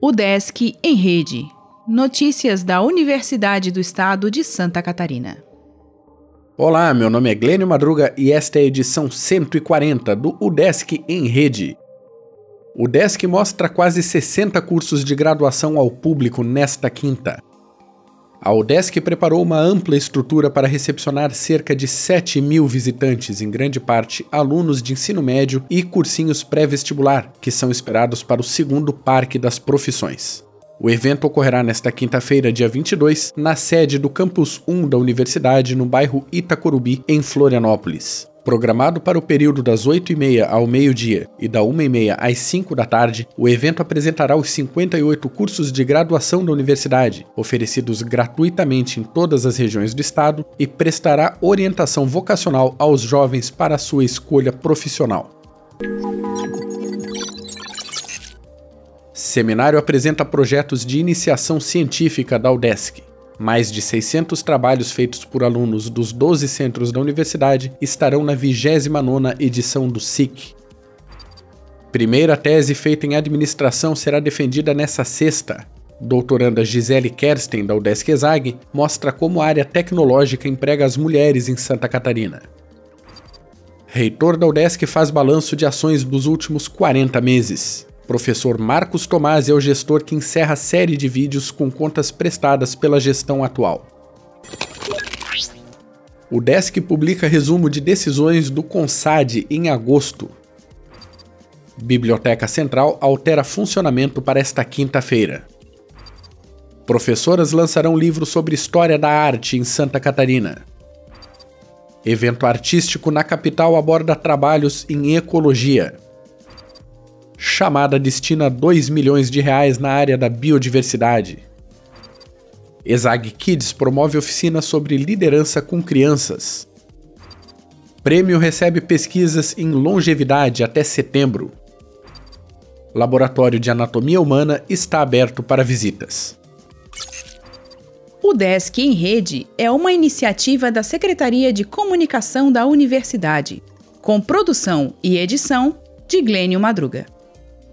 O Desk em Rede. Notícias da Universidade do Estado de Santa Catarina. Olá, meu nome é Glênio Madruga e esta é a edição 140 do UDESC em Rede. O UDESC mostra quase 60 cursos de graduação ao público nesta quinta. A UDESC preparou uma ampla estrutura para recepcionar cerca de 7 mil visitantes, em grande parte alunos de ensino médio e cursinhos pré-vestibular, que são esperados para o segundo Parque das Profissões. O evento ocorrerá nesta quinta-feira, dia 22, na sede do Campus 1 da Universidade, no bairro Itacorubi, em Florianópolis. Programado para o período das 8h30 ao meio-dia e da 1h30 às 5 da tarde, o evento apresentará os 58 cursos de graduação da universidade, oferecidos gratuitamente em todas as regiões do estado, e prestará orientação vocacional aos jovens para a sua escolha profissional. Seminário apresenta projetos de iniciação científica da UDESC. Mais de 600 trabalhos feitos por alunos dos 12 centros da universidade estarão na 29ª edição do SIC. Primeira tese feita em administração será defendida nessa sexta. Doutoranda Gisele Kersten, da UDESC ESAG, mostra como a área tecnológica emprega as mulheres em Santa Catarina. Reitor da UDESC faz balanço de ações dos últimos 40 meses. Professor Marcos Tomás é o gestor que encerra a série de vídeos com contas prestadas pela gestão atual. O Desk publica resumo de decisões do CONSAD em agosto. Biblioteca Central altera funcionamento para esta quinta-feira. Professoras lançarão livro sobre história da arte em Santa Catarina. Evento artístico na capital aborda trabalhos em ecologia chamada destina 2 milhões de reais na área da biodiversidade. ESAG Kids promove oficina sobre liderança com crianças. Prêmio recebe pesquisas em longevidade até setembro. Laboratório de Anatomia Humana está aberto para visitas. O Desk em Rede é uma iniciativa da Secretaria de Comunicação da Universidade, com produção e edição de Glênio Madruga.